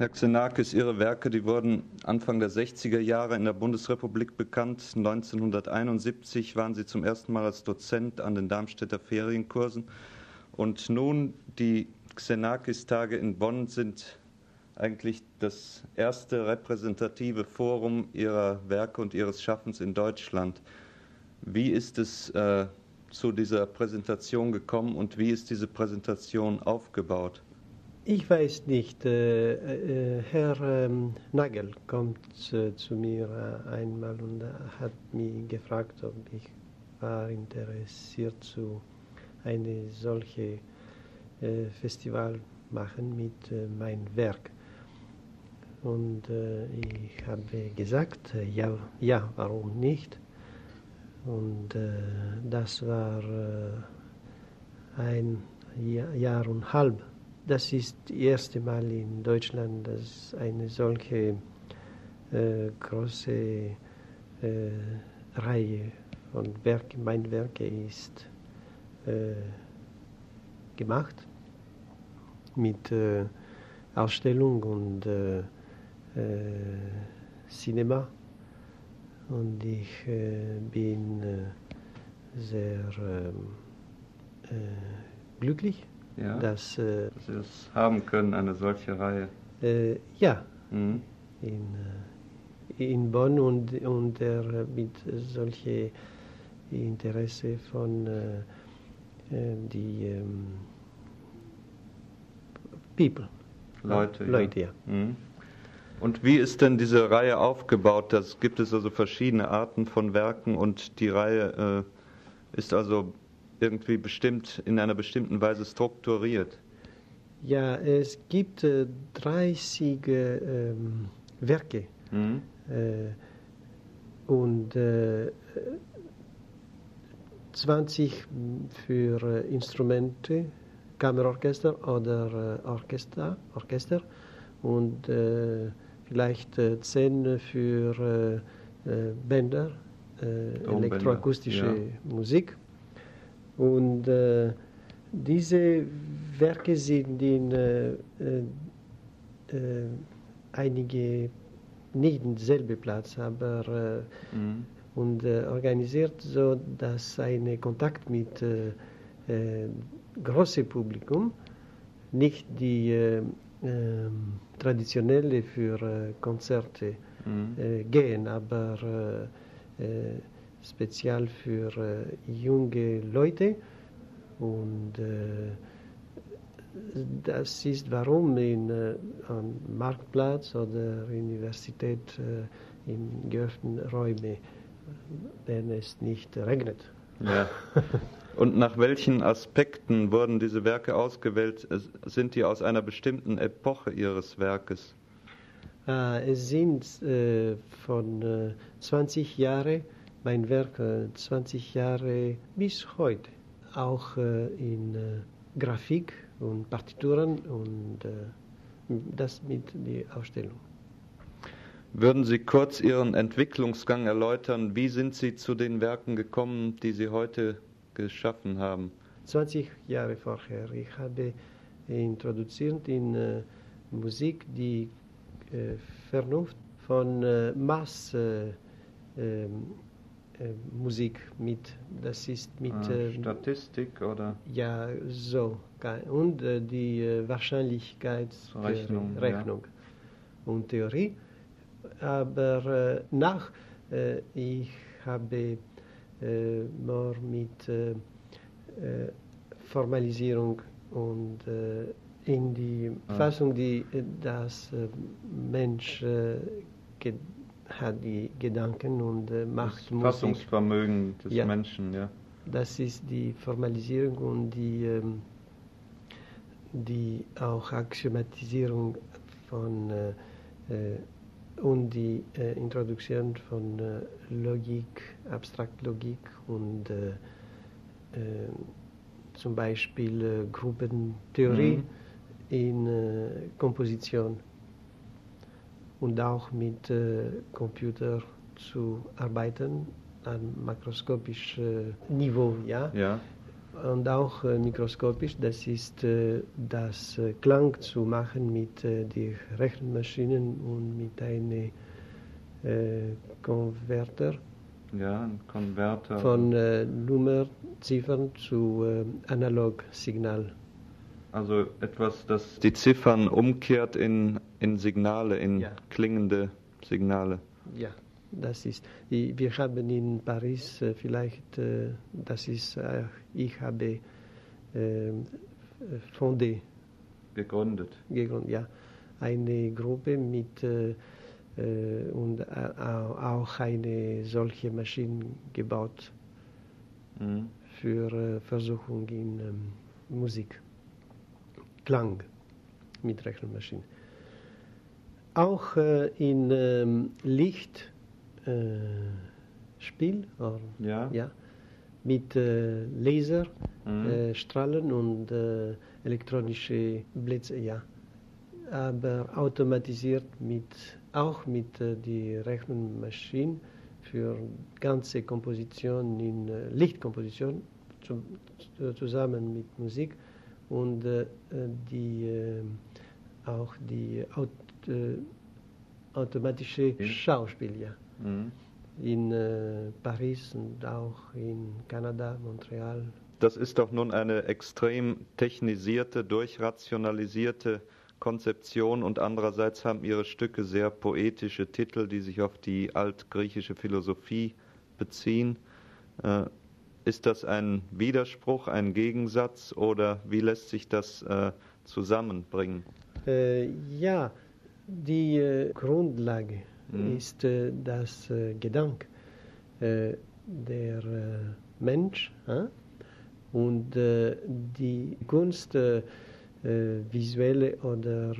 Herr Xenakis, Ihre Werke, die wurden Anfang der 60er Jahre in der Bundesrepublik bekannt. 1971 waren Sie zum ersten Mal als Dozent an den Darmstädter Ferienkursen. Und nun, die Xenakis-Tage in Bonn sind eigentlich das erste repräsentative Forum Ihrer Werke und Ihres Schaffens in Deutschland. Wie ist es äh, zu dieser Präsentation gekommen und wie ist diese Präsentation aufgebaut? Ich weiß nicht. Äh, äh, Herr ähm, Nagel kommt äh, zu mir einmal und hat mich gefragt, ob ich war interessiert zu eine solche Festival machen mit meinem Werk. Und ich habe gesagt, ja, ja, warum nicht? Und das war ein Jahr und halb das ist das erste Mal in Deutschland, dass eine solche äh, große äh, Reihe von Werken, mein Werke ist äh, gemacht mit äh, Ausstellung und äh, äh, Cinema. Und ich bin sehr ähm, glücklich ja, dass, äh, dass Sie das haben können, eine solche Reihe. Äh, ja, mhm. in, äh, in Bonn und, und er mit solche Interesse von äh, äh die ähm, People. Leute. Leute, ja. ja. Mhm. Und wie ist denn diese Reihe aufgebaut? Das gibt es also verschiedene Arten von Werken und die Reihe äh, ist also irgendwie bestimmt in einer bestimmten Weise strukturiert? Ja, es gibt äh, 30 äh, Werke mhm. äh, und 20 äh, für äh, Instrumente, Kammerorchester oder äh, Orchester, Orchester und vielleicht 10 für Bänder, elektroakustische ja. Musik und äh, diese Werke sind in äh, äh, äh einige nicht denselben Platz, aber äh, mhm. und äh, organisiert so, dass ein Kontakt mit äh, großem Publikum, nicht die ähm, traditionelle für Konzerte mhm. gehen, aber speziell für äh, junge Leute und äh, das ist warum in, äh, am Marktplatz oder Universität äh, in geöffneten Räumen, wenn es nicht regnet. Ja. Und nach welchen Aspekten wurden diese Werke ausgewählt? Sind die aus einer bestimmten Epoche Ihres Werkes? Äh, es sind äh, von 20 Jahren mein Werk 20 Jahre bis heute, auch äh, in äh, Grafik und Partituren und äh, das mit der Ausstellung. Würden Sie kurz Ihren Entwicklungsgang erläutern? Wie sind Sie zu den Werken gekommen, die Sie heute geschaffen haben? 20 Jahre vorher. Ich habe introduziert in äh, Musik die äh, Vernunft von äh, Mass ähm, äh, Musik mit. Das ist mit ah, äh, Statistik oder? Ja, so. Und äh, die äh, Wahrscheinlichkeitsrechnung Rechnung ja. und Theorie. Aber äh, nach, äh, ich habe mehr mit Formalisierung und in die ah. Fassung, die das Mensch hat die Gedanken und äh, macht das Fassungsvermögen des ja, Menschen, ja. Das ist die Formalisierung und die, ähm, die auch Axiomatisierung von äh, äh und die äh, Introduktion von äh, Logik, Abstraktlogik und äh, zum Beispiel Gruppentheorie mhm. in Komposition und auch mit äh, Computer zu arbeiten, an makroskopischem Niveau, ja. ja. und auch äh, mikroskopisch. Das ist äh, das äh, Klang zu machen mit äh, den Rechenmaschinen und mit einem äh, Konverter Ja, ein Konverter. von äh, Nummerziffern zu äh, Analogsignal. Also etwas, das die Ziffern umkehrt in, in Signale, in Ja. klingende Signale. Ja, das ist. Wir haben in Paris äh, vielleicht, äh, das ist, äh, ich habe äh, fondé, Gegründet. gegründet, ja, eine Gruppe mit äh, und äh, au- auch eine solche Maschine gebaut Mhm. für äh, Versuchung in ähm, Musik, Klang mit Rechenmaschinen. Auch äh, in ähm, Lichtspiel äh, Ja. ja, mit äh, Laser, Mhm. äh, und äh, elektronische Blitze, ja. Aber automatisiert mit, auch mit äh, die Rechenmaschine für ganze Komposition in äh, Lichtkomposition zu- zusammen mit Musik und äh, die äh, auch die Aut, äh, automatische Ja. Schauspiel, ja Mhm. in Paris und auch in Kanada, Montreal. Das ist doch nun eine extrem technisierte, durchrationalisierte Konzeption und andererseits haben ihre Stücke sehr poetische Titel, die sich auf die altgriechische Philosophie beziehen. Ist das ein Widerspruch, ein Gegensatz oder wie lässt sich das äh, zusammenbringen? Äh, ja, die äh, Grundlage Mhm. ist äh, das äh, Gedanke. Äh, der Mensch und die Kunst, visuelle oder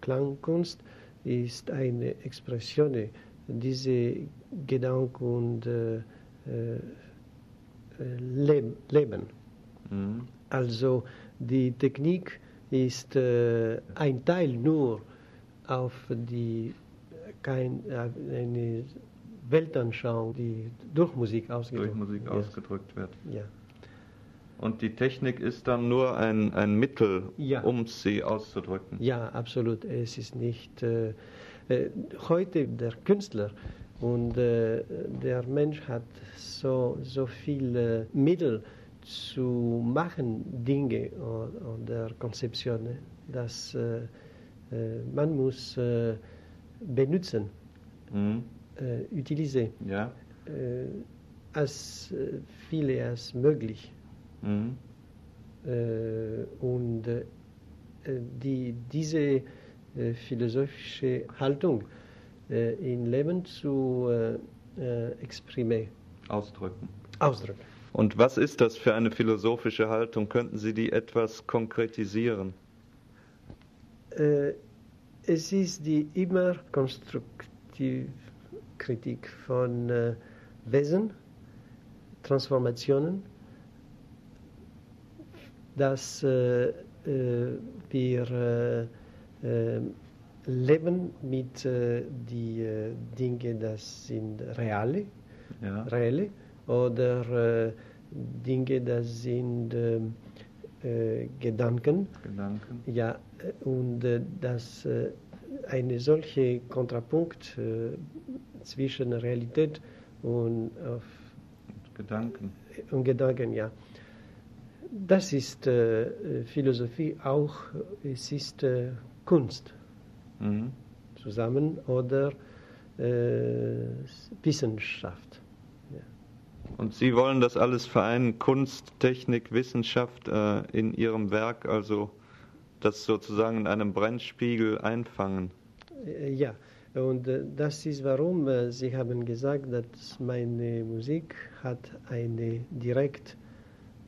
Klangkunst, ist eine Expression. Diese Gedanke und Leben. Mhm. Also die Technik ist äh, ein Teil nur auf die kein, äh, eine Weltanschauung, die durch Musik ausgedrückt Durch Musik ja. ausgedrückt wird. Ja. Und die Technik ist dann nur ein, ein Mittel, Ja. um sie auszudrücken. ja, absolut. Es ist nicht äh, äh, heute der Künstler und äh, der Mensch hat so, so viele Mittel zu machen, Dinge oder Konzeptionen, dass äh, äh, man muss äh, benutzen, Mhm. äh, utiliser, Ja. äh, als äh, viele als möglich. Mhm. Und die, diese philosophische Haltung äh, im Leben zu äh, äh, exprimer, Ausdrücken. ausdrücken. Und was ist das für eine philosophische Haltung? Könnten Sie die etwas konkretisieren? Es ist die immer konstruktive Kritik von Wesen, Transformationen, dass wir leben mit äh, die äh, Dinge, das sind reale, Ja. reelle oder äh, Dinge, das sind ähm, äh, Gedanken. Gedanken. Ja, äh, und äh, dass äh, eine solche Kontrapunkt äh, zwischen Realität und, Gedanken. und Gedanken, ja. Das ist Philosophie auch, es ist Kunst Mhm. zusammen oder äh, Wissenschaft. Und Sie wollen das alles vereinen, Kunst, Technik, Wissenschaft äh, in Ihrem Werk, also das sozusagen in einem Brennspiegel einfangen. Äh, Ja, und äh, das ist warum äh, Sie haben gesagt, dass meine Musik hat eine direkt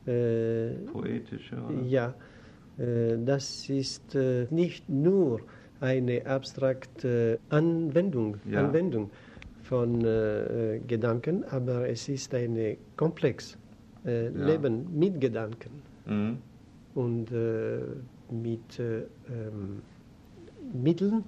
äh, Poetische, oder? Ja, äh, das ist äh, nicht nur eine abstrakte Anwendung, Ja. Anwendung von äh, Gedanken, aber es ist ein komplex äh, Ja. Leben mit Gedanken Mhm. und äh, mit äh, ähm, Mitteln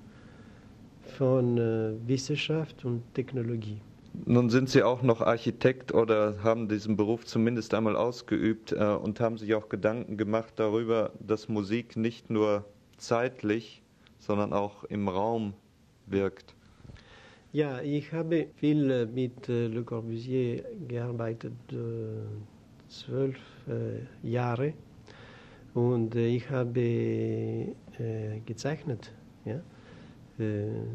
von äh, Wissenschaft und Technologie. Nun sind Sie auch noch Architekt oder haben diesen Beruf zumindest einmal ausgeübt äh, und haben sich auch Gedanken gemacht darüber, dass Musik nicht nur zeitlich, sondern auch im Raum wirkt. Ja, ich habe viel äh, mit äh, Le Corbusier gearbeitet, äh, zwölf Jahre. Und ich habe gezeichnet, ja?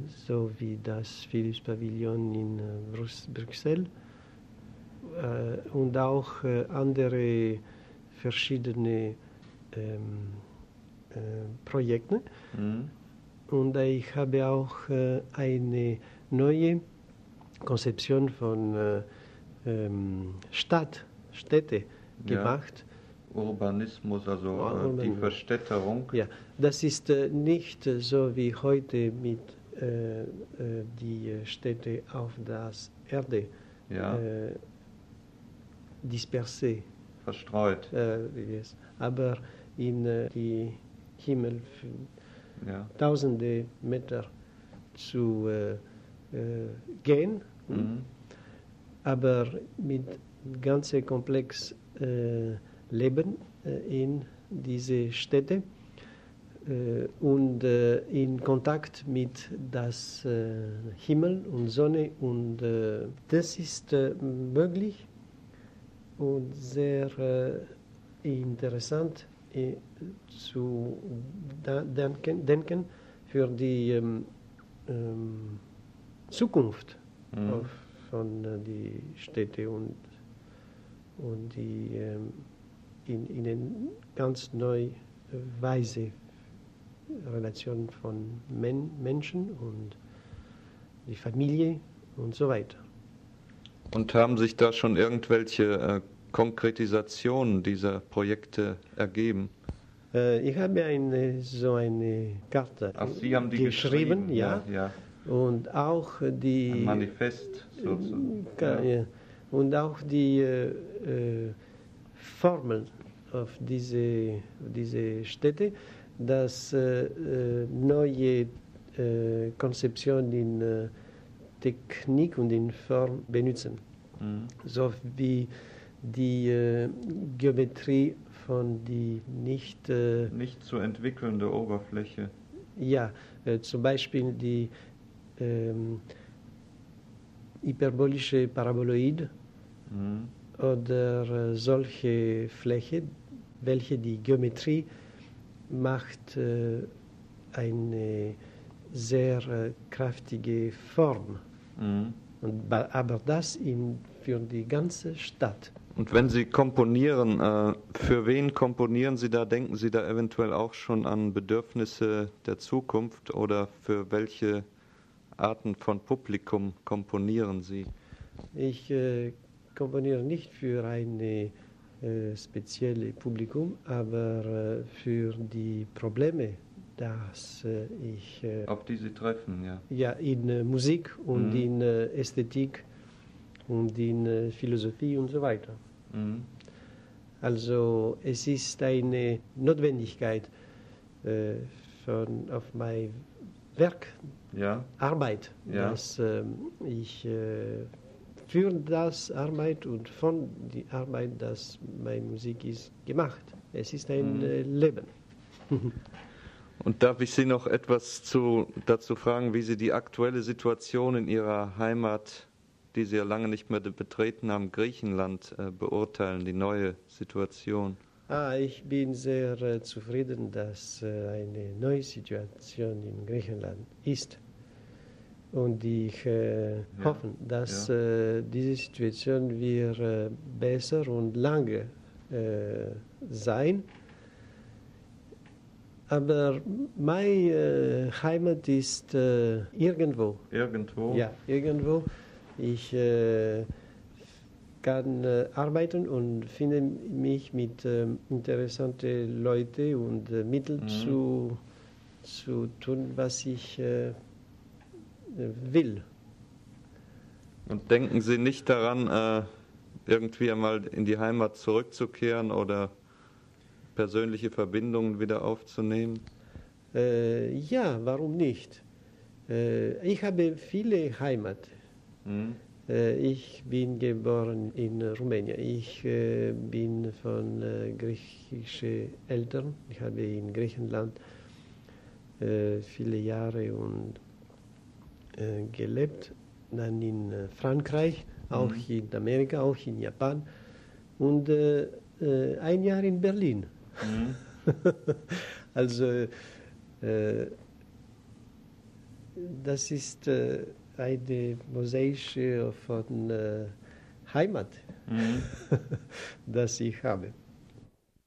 so wie das Philips Pavillon in Brüssel und auch andere verschiedene ähm, Projekte. Mhm. Und ich habe auch eine neue Konzeption von äh, ähm, Stadt, Städte gemacht. Ja. Urbanismus, also Urbanismus. die Verstädterung. Ja, das ist äh, nicht so wie heute mit äh, äh die Städte auf der Erde ja. äh, dispersé. Verstreut. Yes. Aber in die Himmel ja. tausende Meter zu äh, gehen, mhm. aber mit ganz komplex äh, Leben äh, in diese Städte und in Kontakt mit das Himmel und Sonne und das ist möglich und sehr interessant zu denken, für die ähm, ähm, Zukunft mhm. auf, von äh, die Städte und, und die ähm, in, in eine ganz neue Weise Relation von Men Menschen und die Familie und so weiter. Und haben sich da schon irgendwelche äh, Konkretisationen dieser Projekte ergeben? Äh, ich habe eine, so eine Karte Ach, Sie haben die geschrieben, geschrieben ja. ja. Und auch die. Ein Manifest sozusagen. Ja. Und auch die äh, äh, Formel auf diese, diese Städte, dass äh, äh neue äh, Konzeption in äh, Technik und in Form benutzen. Mhm. So wie die äh, Geometrie von die nicht. nicht zu entwickelnde Oberfläche. Ja, zum Beispiel die ähm, hyperbolische Paraboloid mhm. oder äh, solche Fläche, welche die Geometrie macht äh, eine sehr äh, kräftige Form. Mhm. Und, aber das in, für die ganze Stadt. Und wenn Sie komponieren, äh, für wen komponieren Sie da? Denken Sie da eventuell auch schon an Bedürfnisse der Zukunft oder für welche Arten von Publikum komponieren Sie? Ich äh, komponiere nicht für ein äh, spezielles Publikum, aber äh, für die Probleme, dass äh, ich. Äh, Auf die Sie treffen, ja. Ja, in äh, Musik und mhm. in Ästhetik und in Philosophie und so weiter. Mhm. Also es ist eine Notwendigkeit von, auf mein Werk ja. Arbeit. Ja. Dass, äh, ich äh, für das Arbeit und von die Arbeit, dass meine Musik ist, gemacht. Es ist ein mhm. äh, Leben. Und darf ich Sie noch etwas zu, dazu fragen, wie Sie die aktuelle Situation in Ihrer Heimat, die Sie ja lange nicht mehr betreten haben, Griechenland, äh, beurteilen, die neue Situation? Ah, ich bin sehr äh, zufrieden, dass äh, eine neue Situation in Griechenland ist. Und ich äh, ja. hoffe, dass ja. äh, diese Situation wird äh, besser und lange sein. Aber meine Heimat ist irgendwo. Irgendwo? Ja, irgendwo. Ich kann äh, arbeiten und finde mich mit äh, interessanten Leuten und äh, Mitteln mhm. zu, zu tun, was ich äh, will. Und denken Sie nicht daran, äh, irgendwie einmal in die Heimat zurückzukehren oder persönliche Verbindungen wieder aufzunehmen? Äh, ja, warum nicht? ich habe viele Heimat. Mhm. Ich bin geboren in Rumänien. Ich äh, bin von äh, griechischen Eltern. Ich habe in Griechenland viele Jahre und, gelebt. Dann in Frankreich, auch mhm. in Amerika, auch in Japan und ein Jahr in Berlin. Mhm. also das ist eine mosaische von äh, Heimat, mhm. das ich habe.